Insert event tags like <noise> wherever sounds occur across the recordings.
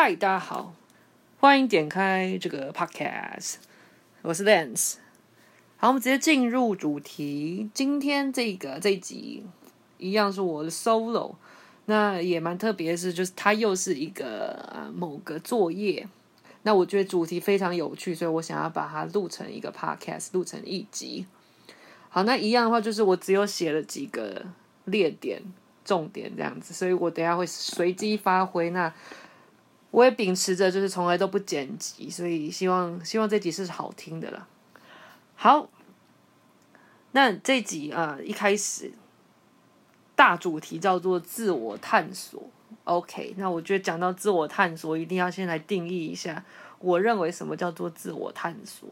嗨，大家好，欢迎点开这个 podcast，我是 Lance。好，我们直接进入主题。今天这个这集一样是我的 solo，那也蛮特别的是，就是它又是一个呃某个作业。那我觉得主题非常有趣，所以我想要把它录成一个 podcast，录成一集。好，那一样的话就是我只有写了几个列点、重点这样子，所以我等下会随机发挥。那我也秉持着就是从来都不剪辑，所以希望希望这集是好听的了。好，那这集啊、一开始大主题叫做自我探索。OK，那我觉得讲到自我探索，一定要先来定义一下，我认为什么叫做自我探索。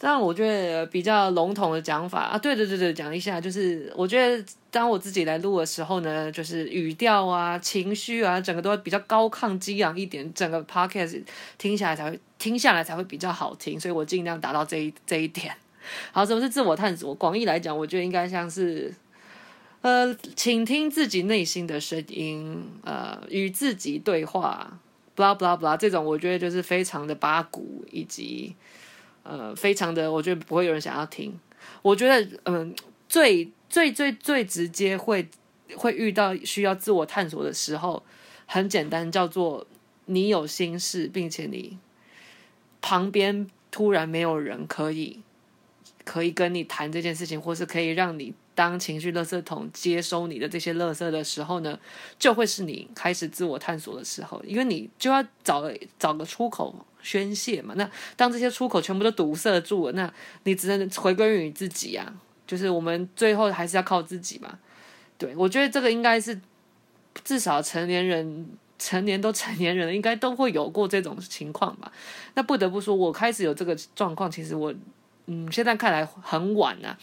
这样我觉得比较笼统的讲法啊，对对对对，讲一下，就是我觉得当我自己来录的时候呢，就是语调啊、情绪啊，整个都会比较高亢激昂一点，整个 podcast 听下来才会听下来才会比较好听，所以我尽量达到这一这一点。<laughs> 好，什么是自我探索？广义来讲，我觉得应该像是呃，请听自己内心的声音，呃，与自己对话，blah blah blah，这种我觉得就是非常的八股以及。呃，非常的，我觉得不会有人想要听。我觉得，嗯、最最最最直接会会遇到需要自我探索的时候，很简单，叫做你有心事，并且你旁边突然没有人可以可以跟你谈这件事情，或是可以让你当情绪垃圾桶接收你的这些垃圾的时候呢，就会是你开始自我探索的时候，因为你就要找找个出口。宣泄嘛，那当这些出口全部都堵塞住了，那你只能回归于自己啊。就是我们最后还是要靠自己嘛。对，我觉得这个应该是至少成年人，成年都成年人，应该都会有过这种情况吧。那不得不说，我开始有这个状况，其实我嗯，现在看来很晚啊。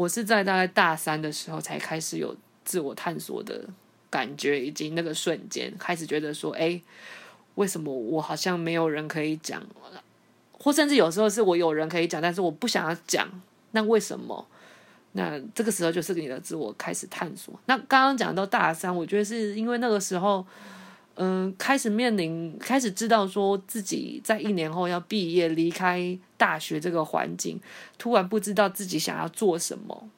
我是在大概大三的时候才开始有自我探索的感觉，以及那个瞬间开始觉得说，哎。为什么我好像没有人可以讲，或甚至有时候是我有人可以讲，但是我不想要讲。那为什么？那这个时候就是你的自我开始探索。那刚刚讲到大三，我觉得是因为那个时候，嗯、开始面临，开始知道说自己在一年后要毕业，离开大学这个环境，突然不知道自己想要做什么。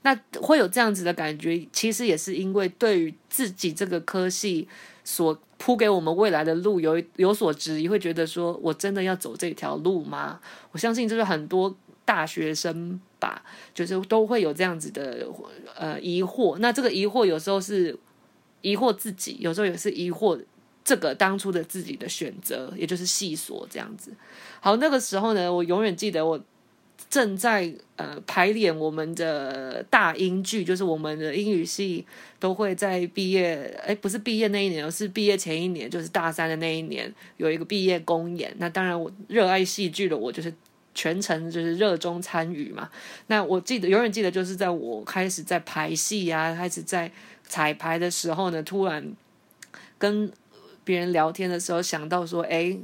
那会有这样子的感觉，其实也是因为对于自己这个科系所铺给我们未来的路有有所质疑，会觉得说我真的要走这条路吗？我相信就是很多大学生吧，就是都会有这样子的呃疑惑。那这个疑惑有时候是疑惑自己，有时候也是疑惑这个当初的自己的选择，也就是系所这样子。好，那个时候呢，我永远记得我。正在呃排练我们的大英剧，就是我们的英语系都会在毕业，哎，不是毕业那一年，是毕业前一年，就是大三的那一年有一个毕业公演。那当然，我热爱戏剧的我就是全程就是热衷参与嘛。那我记得永远记得，就是在我开始在排戏啊，开始在彩排的时候呢，突然跟别人聊天的时候想到说，哎，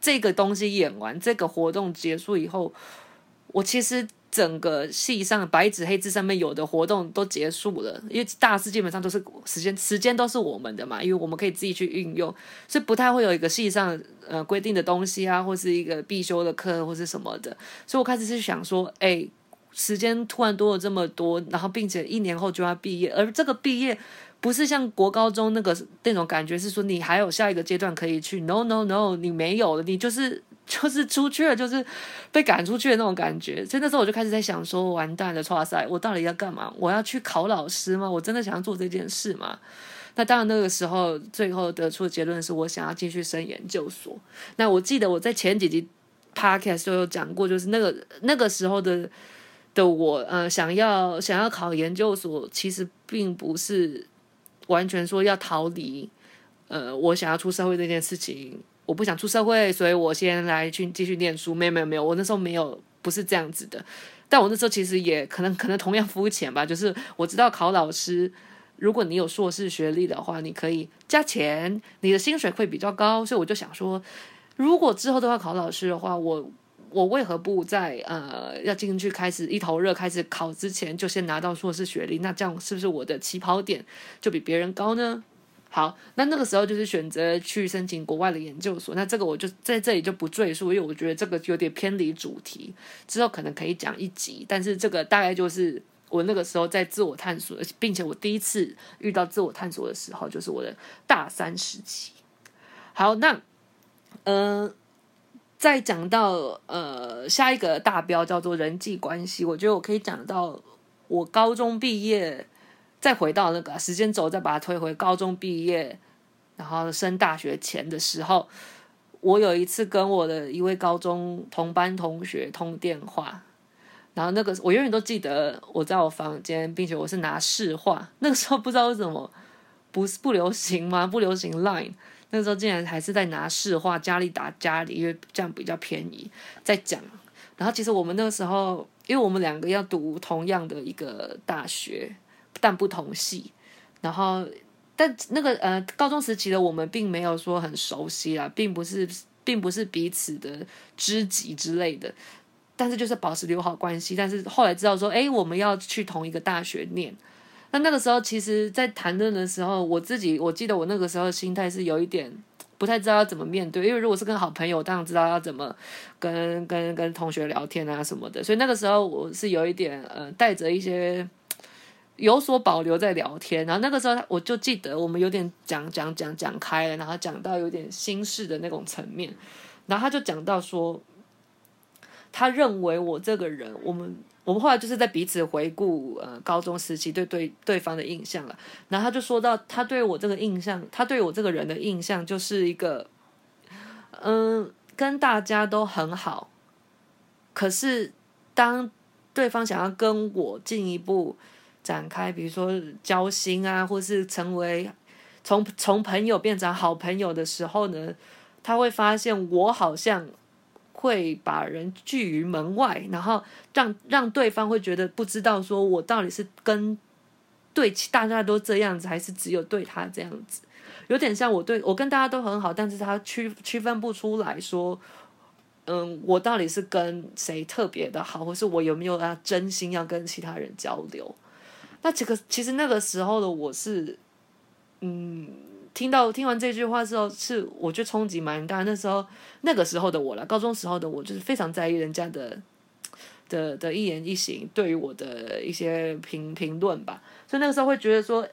这个东西演完，这个活动结束以后。我其实整个戏上白纸黑字上面有的活动都结束了，因为大四基本上都是时间时间都是我们的嘛，因为我们可以自己去运用，所以不太会有一个戏上呃规定的东西啊，或是一个必修的课或是什么的，所以我开始是想说，哎，时间突然多了这么多，然后并且一年后就要毕业，而这个毕业不是像国高中那个那种感觉，是说你还有下一个阶段可以去，no no no，你没有了，你就是。<laughs> 就是出去了，就是被赶出去的那种感觉。所以那时候我就开始在想说，完蛋了，哇塞，我到底要干嘛？我要去考老师吗？我真的想要做这件事吗？那当然，那个时候最后得出的结论是我想要继续升研究所。那我记得我在前几集 podcast 都有讲过，就是那个那个时候的的我，呃，想要想要考研究所，其实并不是完全说要逃离，呃，我想要出社会这件事情。我不想出社会，所以我先来去继续念书。没有没有没有，我那时候没有，不是这样子的。但我那时候其实也可能可能同样肤浅吧，就是我知道考老师，如果你有硕士学历的话，你可以加钱，你的薪水会比较高。所以我就想说，如果之后都要考老师的话，我我为何不在呃要进去开始一头热开始考之前就先拿到硕士学历？那这样是不是我的起跑点就比别人高呢？好，那那个时候就是选择去申请国外的研究所。那这个我就在这里就不赘述，因为我觉得这个有点偏离主题，之后可能可以讲一集。但是这个大概就是我那个时候在自我探索，并且我第一次遇到自我探索的时候，就是我的大三时期。好，那嗯、再讲到呃下一个大标叫做人际关系，我觉得我可以讲到我高中毕业。再回到那个时间轴，再把它推回高中毕业，然后升大学前的时候，我有一次跟我的一位高中同班同学通电话，然后那个我永远都记得我在我房间，并且我是拿市话，那个时候不知道为什么不是不流行吗？不流行 Line，那时候竟然还是在拿市话，家里打家里，因为这样比较便宜，在讲。然后其实我们那个时候，因为我们两个要读同样的一个大学。但不同系，然后，但那个呃，高中时期的我们并没有说很熟悉啦，并不是，并不是彼此的知己之类的，但是就是保持友好关系。但是后来知道说，哎，我们要去同一个大学念，那那个时候其实，在谈论的时候，我自己我记得我那个时候心态是有一点不太知道要怎么面对，因为如果是跟好朋友，当然知道要怎么跟跟跟同学聊天啊什么的，所以那个时候我是有一点呃，带着一些。有所保留在聊天，然后那个时候我就记得我们有点讲讲讲讲开了，然后讲到有点心事的那种层面，然后他就讲到说，他认为我这个人，我们我们后来就是在彼此回顾呃高中时期对对对方的印象了，然后他就说到他对我这个印象，他对我这个人的印象就是一个，嗯，跟大家都很好，可是当对方想要跟我进一步。展开，比如说交心啊，或是成为从从朋友变成好朋友的时候呢，他会发现我好像会把人拒于门外，然后让让对方会觉得不知道说我到底是跟对大家都这样子，还是只有对他这样子，有点像我对我跟大家都很好，但是他区区分不出来说，嗯，我到底是跟谁特别的好，或是我有没有要真心要跟其他人交流。那这个其实那个时候的我是，嗯，听到听完这句话之后，是我觉得冲击蛮大。那时候那个时候的我了，高中时候的我就是非常在意人家的的的一言一行，对于我的一些评评论吧。所以那个时候会觉得说，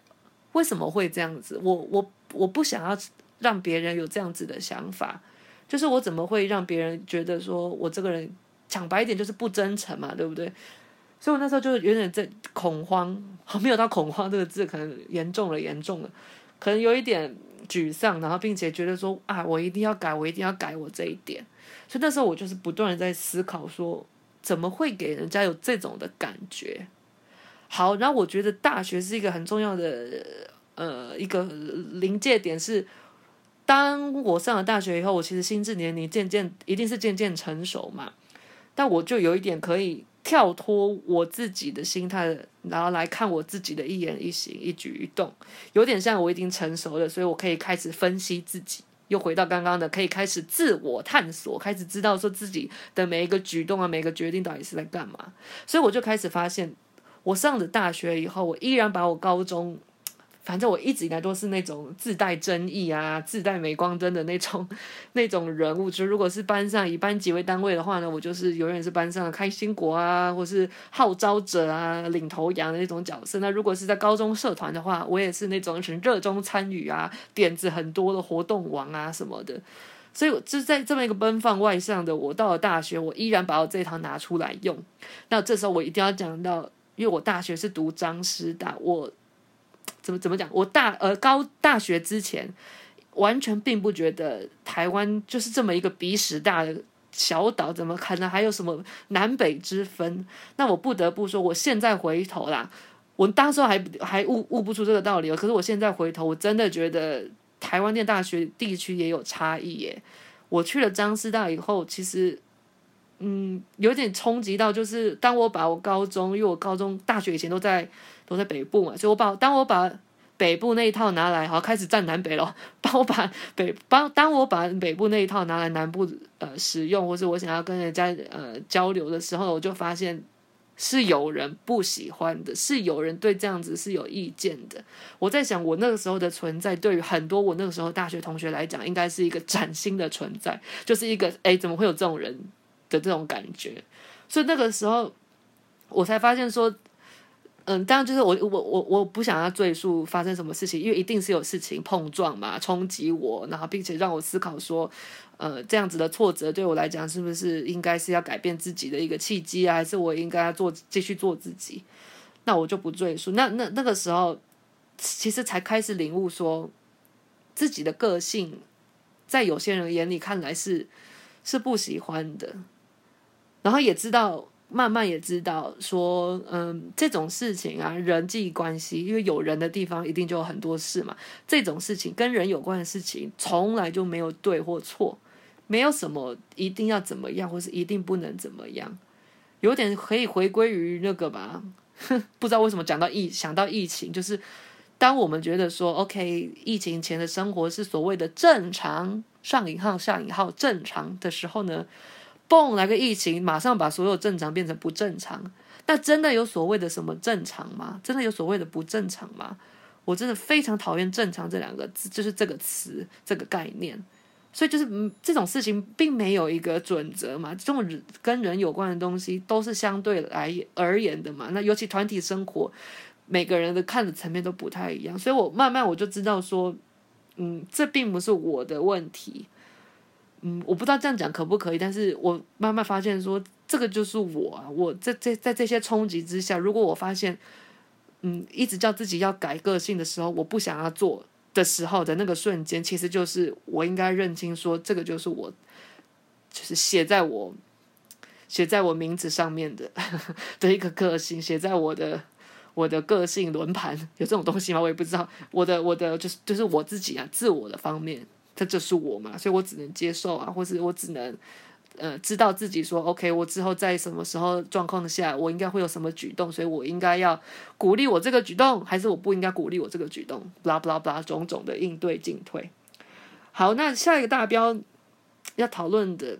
为什么会这样子？我我我不想要让别人有这样子的想法，就是我怎么会让别人觉得说我这个人讲白一点就是不真诚嘛，对不对？所以，我那时候就有点在恐慌，没有到恐慌这个字，可能严重了，严重了，可能有一点沮丧，然后并且觉得说啊，我一定要改，我一定要改我这一点。所以那时候我就是不断的在思考说，怎么会给人家有这种的感觉？好，然后我觉得大学是一个很重要的呃一个临界点，是当我上了大学以后，我其实心智年龄渐渐一定是渐渐成熟嘛，但我就有一点可以。跳脱我自己的心态，然后来看我自己的一言一行、一举一动，有点像我已经成熟了，所以我可以开始分析自己。又回到刚刚的，可以开始自我探索，开始知道说自己的每一个举动啊、每个决定到底是在干嘛。所以我就开始发现，我上了大学以后，我依然把我高中。反正我一直以来都是那种自带争议啊、自带镁光灯的那种那种人物。就如果是班上以班级为单位的话呢，我就是永远是班上的开心果啊，或是号召者啊、领头羊的那种角色。那如果是在高中社团的话，我也是那种很热衷参与啊、点子很多的活动王啊什么的。所以，就在这么一个奔放外向的我，到了大学，我依然把我这一套拿出来用。那这时候我一定要讲到，因为我大学是读张师大，我。怎么怎么讲？我大呃高大学之前，完全并不觉得台湾就是这么一个鼻屎大的小岛，怎么可能还有什么南北之分？那我不得不说，我现在回头啦，我当时还还悟悟不出这个道理。可是我现在回头，我真的觉得台湾念大学地区也有差异耶。我去了彰师大以后，其实嗯有点冲击到，就是当我把我高中，因为我高中大学以前都在。都在北部嘛，所以我把当我把北部那一套拿来，好开始站南北了。<laughs> 帮我把北帮当我把北部那一套拿来南部呃使用，或是我想要跟人家呃交流的时候，我就发现是有人不喜欢的，是有人对这样子是有意见的。我在想，我那个时候的存在，对于很多我那个时候大学同学来讲，应该是一个崭新的存在，就是一个哎，怎么会有这种人的这种感觉？所以那个时候，我才发现说。嗯，当然就是我我我我不想要赘述发生什么事情，因为一定是有事情碰撞嘛，冲击我，然后并且让我思考说，呃，这样子的挫折对我来讲是不是应该是要改变自己的一个契机啊，还是我应该要做继续做自己？那我就不赘述。那那那个时候，其实才开始领悟说，自己的个性在有些人眼里看来是是不喜欢的，然后也知道。慢慢也知道说，嗯，这种事情啊，人际关系，因为有人的地方一定就有很多事嘛。这种事情跟人有关的事情，从来就没有对或错，没有什么一定要怎么样，或是一定不能怎么样。有点可以回归于那个吧，<laughs> 不知道为什么讲到疫，想到疫情，就是当我们觉得说，OK，疫情前的生活是所谓的正常，上引号下引号正常的时候呢，嘣，来个疫情，马上把所有正常变成不正常。那真的有所谓的什么正常吗？真的有所谓的不正常吗？我真的非常讨厌“正常”这两个字，就是这个词，这个概念。所以就是，这种事情并没有一个准则嘛。这种跟人有关的东西都是相对来而言的嘛。那尤其团体生活，每个人的看的层面都不太一样。所以我慢慢我就知道说，嗯，这并不是我的问题。嗯，我不知道这样讲可不可以，但是我慢慢发现说，这个就是我啊。我在在在这些冲击之下，如果我发现，嗯，一直叫自己要改个性的时候，我不想要做的时候的那个瞬间，其实就是我应该认清说，这个就是我，就是写在我写在我名字上面的 <laughs> 的一个个性，写在我的我的个性轮盘有这种东西吗？我也不知道。我的我的就是就是我自己啊，自我的方面。这就是我嘛，所以我只能接受啊，或是我只能，呃，知道自己说，OK，我之后在什么时候状况下，我应该会有什么举动，所以我应该要鼓励我这个举动，还是我不应该鼓励我这个举动，blah blah blah，种种的应对进退。好，那下一个大标要讨论的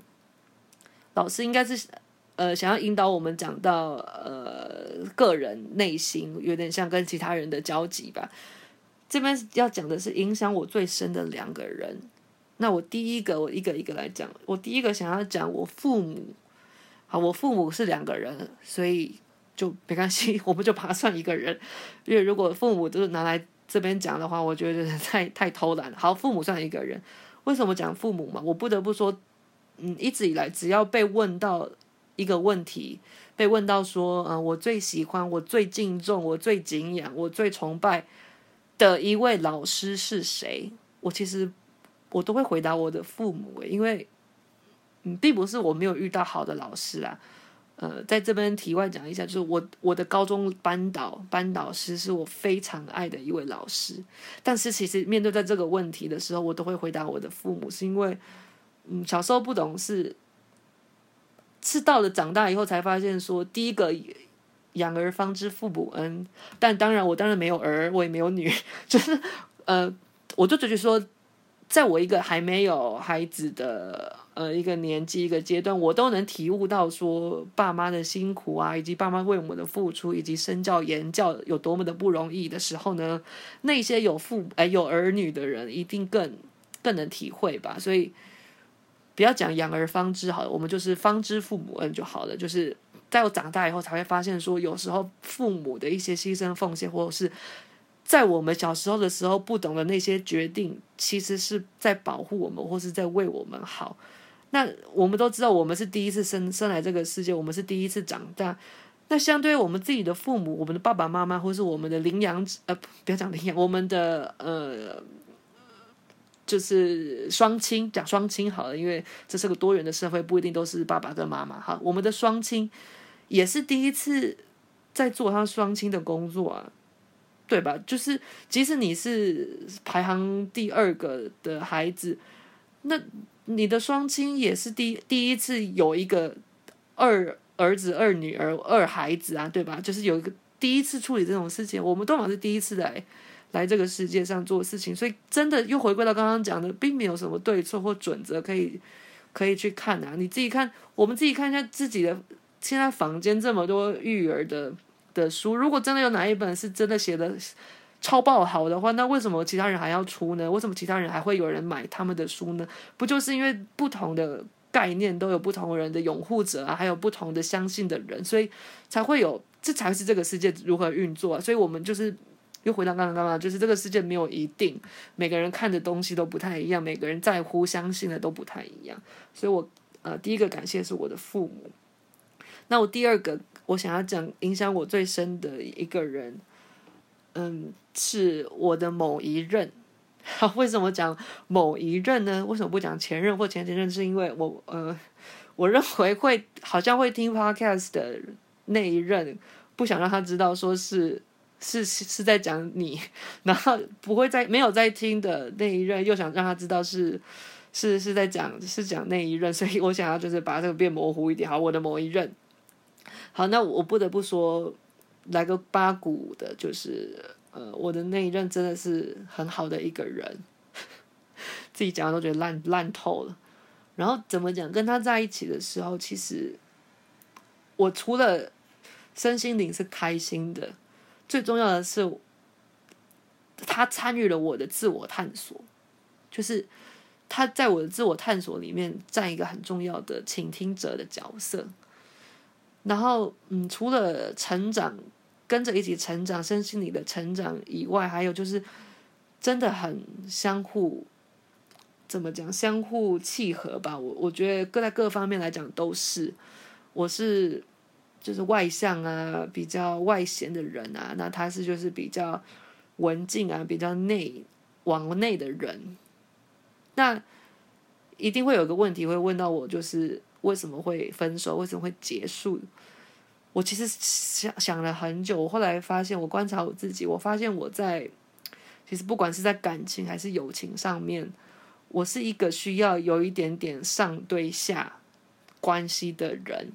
老师应该是，呃，想要引导我们讲到，呃，个人内心有点像跟其他人的交集吧。这边要讲的是影响我最深的两个人。那我第一个，我一个一个来讲。我第一个想要讲我父母。好，我父母是两个人，所以就没关系，我们就把它算一个人。因为如果父母都是拿来这边讲的话，我觉得太太偷懒。好，父母算一个人。为什么讲父母嘛？我不得不说，嗯，一直以来只要被问到一个问题，被问到说，嗯，我最喜欢，我最敬重，我最敬仰，我最崇拜。的一位老师是谁？我其实我都会回答我的父母，因为嗯，并不是我没有遇到好的老师啊。呃，在这边题外讲一下，就是我我的高中班导班导师是我非常爱的一位老师，但是其实面对在这个问题的时候，我都会回答我的父母，是因为嗯，小时候不懂事，是到了长大以后才发现说第一个。养儿方知父母恩，但当然，我当然没有儿，我也没有女，<laughs> 就是呃，我就觉得说，在我一个还没有孩子的呃一个年纪一个阶段，我都能体悟到说爸妈的辛苦啊，以及爸妈为我们的付出，以及身教言教有多么的不容易的时候呢，那些有父哎、有儿女的人一定更更能体会吧。所以不要讲养儿方知好了，我们就是方知父母恩就好了，就是。在我长大以后，才会发现说，有时候父母的一些牺牲奉献，或者是在我们小时候的时候不懂的那些决定，其实是在保护我们，或是在为我们好。那我们都知道，我们是第一次生生来这个世界，我们是第一次长大。那相对于我们自己的父母，我们的爸爸妈妈，或是我们的领养，呃，不要讲领养，我们的呃，就是双亲，讲双亲好了，因为这是个多元的社会，不一定都是爸爸跟妈妈哈。我们的双亲。也是第一次在做他双亲的工作啊，对吧？就是即使你是排行第二个的孩子，那你的双亲也是第第一次有一个二儿子、二女儿、二孩子啊，对吧？就是有一个第一次处理这种事情，我们都嘛是第一次来来这个世界上做事情，所以真的又回归到刚刚讲的，并没有什么对错或准则可以可以去看啊。你自己看，我们自己看一下自己的。现在房间这么多育儿的的书，如果真的有哪一本是真的写的超爆好的话，那为什么其他人还要出呢？为什么其他人还会有人买他们的书呢？不就是因为不同的概念都有不同人的拥护者啊，还有不同的相信的人，所以才会有，这才是这个世界如何运作。所以我们就是。又回到刚刚刚刚，就是这个世界没有一定，每个人看的东西都不太一样，每个人在乎相信的都不太一样。所以我呃第一个感谢是我的父母。那我第二个我想要讲影响我最深的一个人，嗯，是我的某一任。好，<laughs> 为什么讲某一任呢？为什么不讲前任或前前任？是因为我呃，我认为会好像会听 podcast 的那一任，不想让他知道说是。是是在讲你，<laughs> 然后不会在没有在听的那一任，又想让他知道是是是在讲是讲那一任，<laughs> 所以我想要就是把这个变模糊一点。好，我的某一任，好，那我不得不说来个八股的，就是呃，我的那一任真的是很好的一个人，<laughs> 自己讲的都觉得烂烂透了。然后怎么讲？跟他在一起的时候，其实我除了身心灵是开心的。最重要的是，他参与了我的自我探索，就是他在我的自我探索里面占一个很重要的倾听者的角色。然后，嗯，除了成长，跟着一起成长，身心灵的成长以外，还有就是真的很相互，怎么讲？相互契合吧。我我觉得各在各方面来讲都是，我是。就是外向啊，比较外显的人啊，那他是就是比较文静啊，比较内往内的人。那一定会有个问题会问到我，就是为什么会分手？为什么会结束？我其实想想了很久，我后来发现，我观察我自己，我发现我在其实不管是在感情还是友情上面，我是一个需要有一点点上对下关系的人。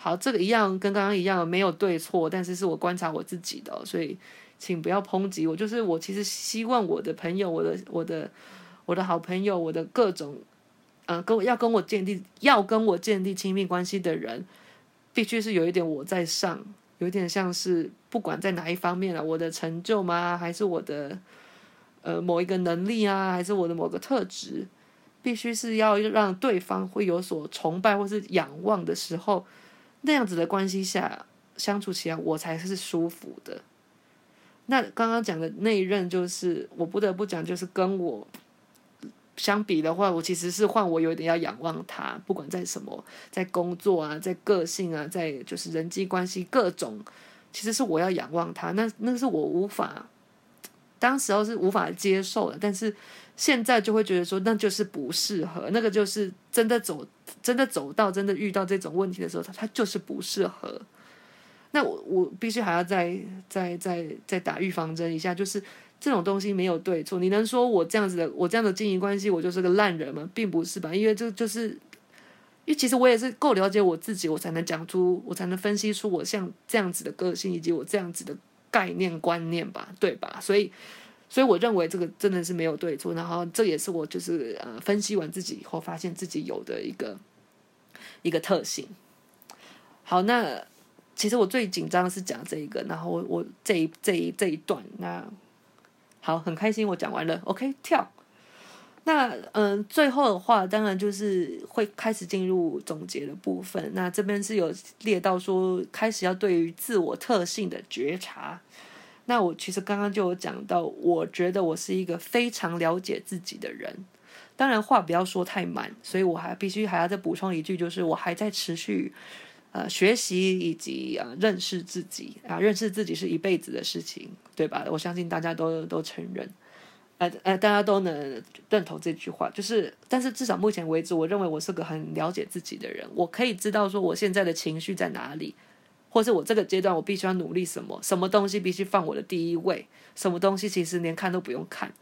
好，这个一样跟刚刚一样，没有对错，但是是我观察我自己的，所以请不要抨击我。就是我其实希望我的朋友，我的我的我的好朋友，我的各种，呃，跟我要跟我建立要跟我建立亲密关系的人，必须是有一点我在上，有点像是不管在哪一方面啊，我的成就吗？还是我的呃某一个能力啊，还是我的某个特质，必须是要让对方会有所崇拜或是仰望的时候。那样子的关系下相处起来，我才是舒服的。那刚刚讲的那一任，就是我不得不讲，就是跟我相比的话，我其实是换我有点要仰望他，不管在什么，在工作啊，在个性啊，在就是人际关系各种，其实是我要仰望他。那那是我无法，当时候是无法接受的，但是。现在就会觉得说，那就是不适合，那个就是真的走，真的走到，真的遇到这种问题的时候，他他就是不适合。那我我必须还要再再再再打预防针一下，就是这种东西没有对错。你能说我这样子的，我这样的经营关系，我就是个烂人吗？并不是吧，因为这就是，因为其实我也是够了解我自己，我才能讲出，我才能分析出我像这样子的个性，以及我这样子的概念观念吧，对吧？所以。所以我认为这个真的是没有对错，然后这也是我就是呃分析完自己以后发现自己有的一个一个特性。好，那其实我最紧张的是讲这一个，然后我我这一这一这一段，那好，很开心我讲完了，OK 跳。那嗯，最后的话当然就是会开始进入总结的部分。那这边是有列到说开始要对于自我特性的觉察。那我其实刚刚就有讲到，我觉得我是一个非常了解自己的人。当然话不要说太满，所以我还必须还要再补充一句，就是我还在持续呃学习以及、呃、认识自己啊，认识自己是一辈子的事情，对吧？我相信大家都都承认，呃呃，大家都能认同这句话。就是，但是至少目前为止，我认为我是个很了解自己的人，我可以知道说我现在的情绪在哪里。或是我这个阶段我必须要努力什么，什么东西必须放我的第一位，什么东西其实连看都不用看，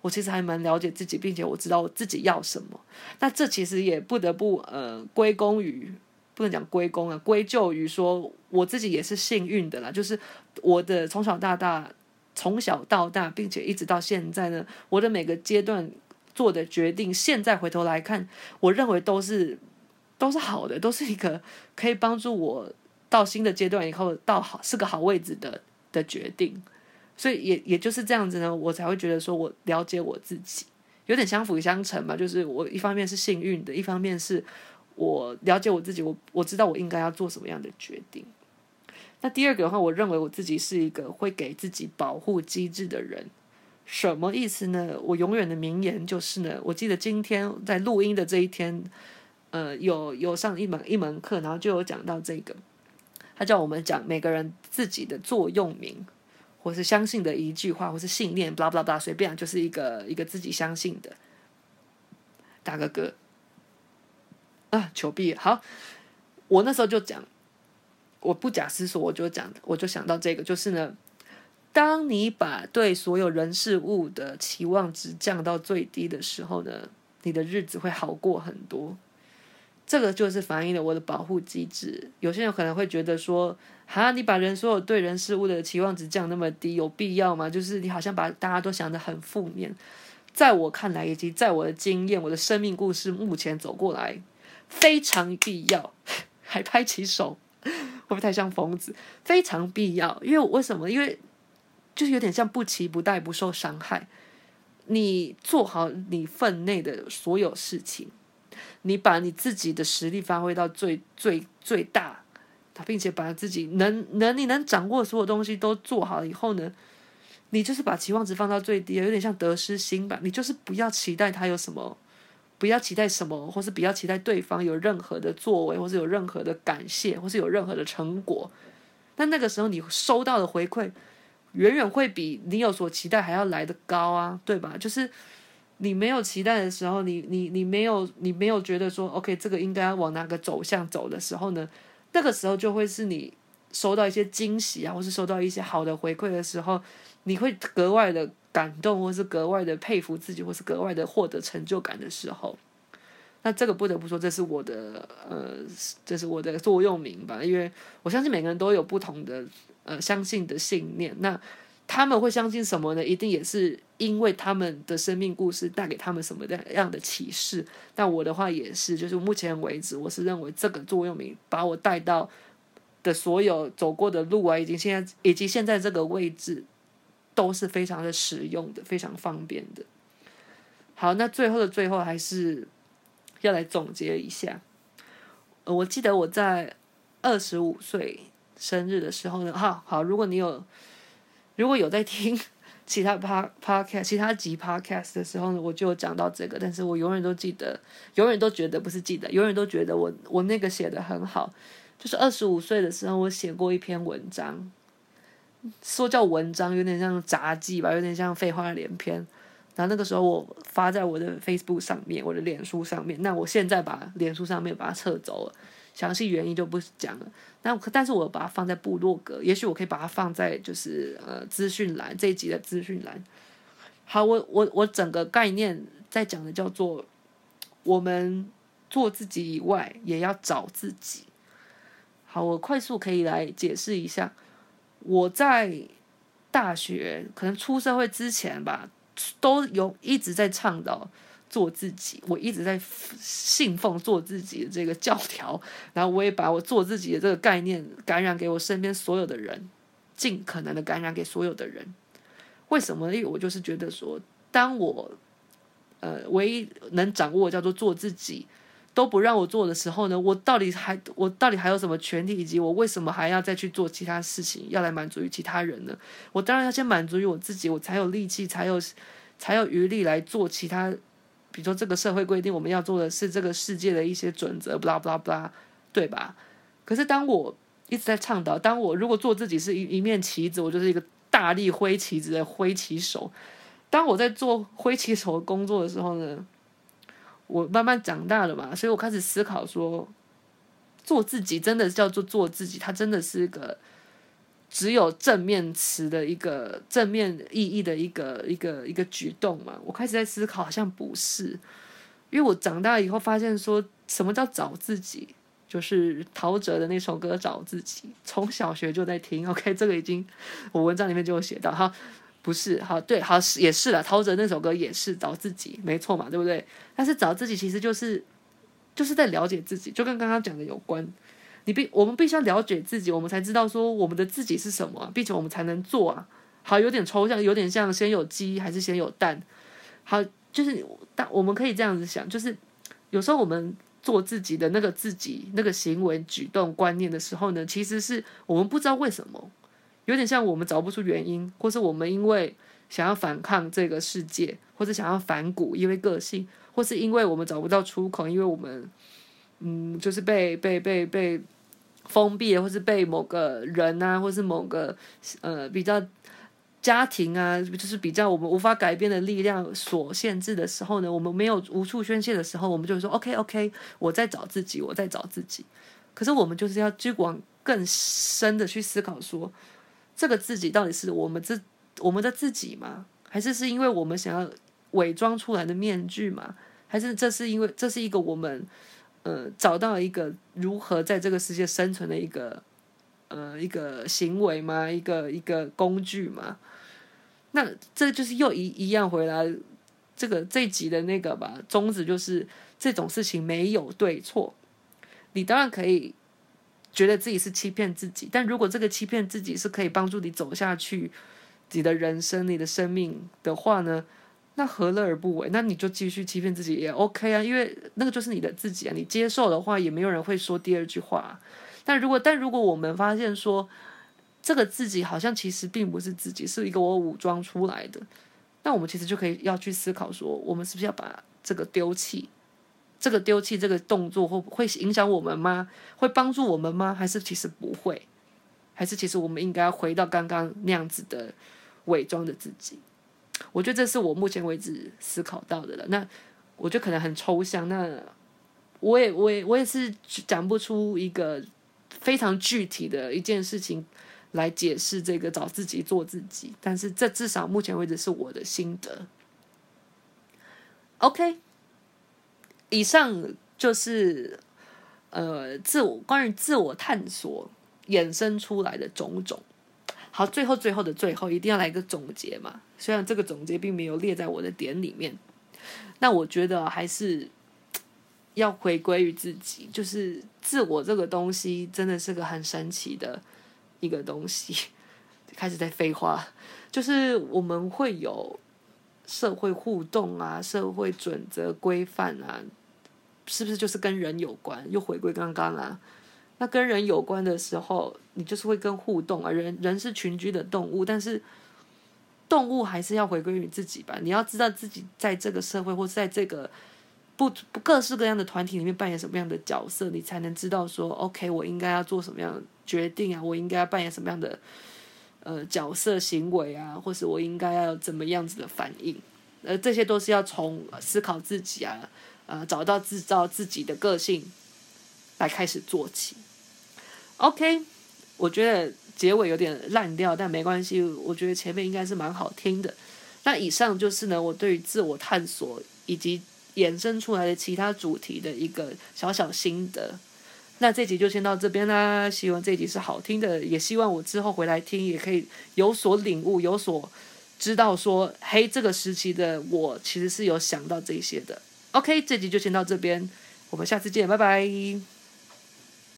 我其实还蛮了解自己，并且我知道我自己要什么。那这其实也不得不呃归功于，不能讲归功啊，归咎于说我自己也是幸运的啦，就是我的从小到大，从小到大，并且一直到现在呢，我的每个阶段做的决定，现在回头来看，我认为都是。都是好的，都是一个可以帮助我到新的阶段以后到好是个好位置的的决定。所以也也就是这样子呢，我才会觉得说我了解我自己，有点相辅相成嘛。就是我一方面是幸运的，一方面是我了解我自己，我我知道我应该要做什么样的决定。那第二个的话，我认为我自己是一个会给自己保护机制的人。什么意思呢？我永远的名言就是呢，我记得今天在录音的这一天，呃，有有上一门一门课，然后就有讲到这个，他叫我们讲每个人自己的座右铭，或是相信的一句话，或是信念，blah blah blah，随便，就是一个一个自己相信的。大哥哥啊，求毕。好，我那时候就讲，我不假思索，我就讲，我就想到这个，就是呢。当你把对所有人事物的期望值降到最低的时候呢，你的日子会好过很多。这个就是反映了我的保护机制。有些人可能会觉得说：“哈，你把人所有对人事物的期望值降那么低，有必要吗？”就是你好像把大家都想得很负面。在我看来，以及在我的经验、我的生命故事目前走过来，非常必要。<laughs> 还拍起手，<laughs> 会不太像疯子？非常必要，因为为什么？因为就是有点像不期不待，不受伤害。你做好你分内的所有事情，你把你自己的实力发挥到最最最大，并且把自己能能你能掌握所有东西都做好以后呢，你就是把期望值放到最低，有点像得失心吧。你就是不要期待他有什么，不要期待什么，或是不要期待对方有任何的作为，或是有任何的感谢，或是有任何的成果。但那个时候你收到的回馈。远远会比你有所期待还要来得高啊，对吧？就是你没有期待的时候，你你你没有你没有觉得说，OK，这个应该要往哪个走向走的时候呢？那个时候就会是你收到一些惊喜啊，或是收到一些好的回馈的时候，你会格外的感动，或是格外的佩服自己，或是格外的获得成就感的时候。那这个不得不说，这是我的呃，这是我的座右铭吧，因为我相信每个人都有不同的。呃，相信的信念，那他们会相信什么呢？一定也是因为他们的生命故事带给他们什么样样的启示。那我的话也是，就是目前为止，我是认为这个座右铭把我带到的所有走过的路啊，以及现在以及现在这个位置，都是非常的实用的，非常方便的。好，那最后的最后，还是要来总结一下。我记得我在二十五岁。生日的时候呢，哈好，如果你有，如果有在听 <laughs> 其他 podcast 其他集 podcast 的时候呢，我就讲到这个，但是我永远都记得，永远都觉得不是记得，永远都觉得我我那个写的很好，就是二十五岁的时候，我写过一篇文章，说叫文章有点像杂记吧，有点像废话连篇，然后那个时候我发在我的 Facebook 上面，我的脸书上面，那我现在把脸书上面把它撤走了。详细原因就不讲了，但但是我把它放在部落格，也许我可以把它放在就是呃资讯栏这一集的资讯栏。好，我我我整个概念在讲的叫做，我们做自己以外也要找自己。好，我快速可以来解释一下，我在大学可能出社会之前吧，都有一直在倡导。做自己，我一直在信奉做自己的这个教条，然后我也把我做自己的这个概念感染给我身边所有的人，尽可能的感染给所有的人。为什么？因为我就是觉得说，当我呃唯一能掌握叫做做自己都不让我做的时候呢，我到底还我到底还有什么权利，以及我为什么还要再去做其他事情，要来满足于其他人呢？我当然要先满足于我自己，我才有力气，才有才有余力来做其他。比如说，这个社会规定我们要做的是这个世界的一些准则不啦不啦不啦对吧？可是当我一直在倡导，当我如果做自己是一一面旗子，我就是一个大力挥旗子的挥旗手。当我在做挥旗手的工作的时候呢，我慢慢长大了嘛，所以我开始思考说，做自己真的叫做做自己，它真的是一个。只有正面词的一个正面意义的一个一个一个举动嘛？我开始在思考，好像不是，因为我长大以后发现，说什么叫找自己，就是陶喆的那首歌《找自己》，从小学就在听。OK，这个已经我文章里面就有写到。哈，不是，好，对，好是，也是了。陶喆那首歌也是找自己，没错嘛，对不对？但是找自己其实就是就是在了解自己，就跟刚刚讲的有关。你必我们必须要了解自己，我们才知道说我们的自己是什么，并且我们才能做啊。好，有点抽象，有点像先有鸡还是先有蛋？好，就是但我们可以这样子想，就是有时候我们做自己的那个自己那个行为举动观念的时候呢，其实是我们不知道为什么，有点像我们找不出原因，或是我们因为想要反抗这个世界，或者想要反骨，因为个性，或是因为我们找不到出口，因为我们。嗯，就是被被被被封闭，或是被某个人啊，或是某个呃比较家庭啊，就是比较我们无法改变的力量所限制的时候呢，我们没有无处宣泄的时候，我们就说 OK OK，我在找自己，我在找自己。可是我们就是要去往更深的去思考说，说这个自己到底是我们自我们的自己吗？还是是因为我们想要伪装出来的面具吗？还是这是因为这是一个我们？呃，找到一个如何在这个世界生存的一个呃一个行为吗？一个一个工具吗？那这就是又一一样回来，这个这一集的那个吧，宗旨就是这种事情没有对错。你当然可以觉得自己是欺骗自己，但如果这个欺骗自己是可以帮助你走下去你的人生、你的生命的话呢？那何乐而不为？那你就继续欺骗自己也 OK 啊，因为那个就是你的自己啊。你接受的话，也没有人会说第二句话。但如果但如果我们发现说，这个自己好像其实并不是自己，是一个我武装出来的，那我们其实就可以要去思考说，我们是不是要把这个丢弃？这个丢弃这个动作会会影响我们吗？会帮助我们吗？还是其实不会？还是其实我们应该回到刚刚那样子的伪装的自己？我觉得这是我目前为止思考到的了。那我觉得可能很抽象，那我也我也我也是讲不出一个非常具体的一件事情来解释这个找自己做自己。但是这至少目前为止是我的心得。OK，以上就是呃自我关于自我探索衍生出来的种种。好，最后最后的最后，一定要来一个总结嘛。虽然这个总结并没有列在我的点里面，那我觉得还是要回归于自己，就是自我这个东西真的是个很神奇的一个东西。开始在废话，就是我们会有社会互动啊，社会准则规范啊，是不是就是跟人有关？又回归刚刚啊。那跟人有关的时候，你就是会跟互动啊。人人是群居的动物，但是动物还是要回归于自己吧。你要知道自己在这个社会或是在这个不不各式各样的团体里面扮演什么样的角色，你才能知道说，OK，我应该要做什么样的决定啊？我应该要扮演什么样的呃角色行为啊？或是我应该要怎么样子的反应？呃，这些都是要从思考自己啊，呃，找到制造自己的个性来开始做起。OK，我觉得结尾有点烂掉，但没关系。我觉得前面应该是蛮好听的。那以上就是呢，我对于自我探索以及衍生出来的其他主题的一个小小心得。那这集就先到这边啦。希望这集是好听的，也希望我之后回来听也可以有所领悟，有所知道说，嘿，这个时期的我其实是有想到这些的。OK，这集就先到这边，我们下次见，拜拜。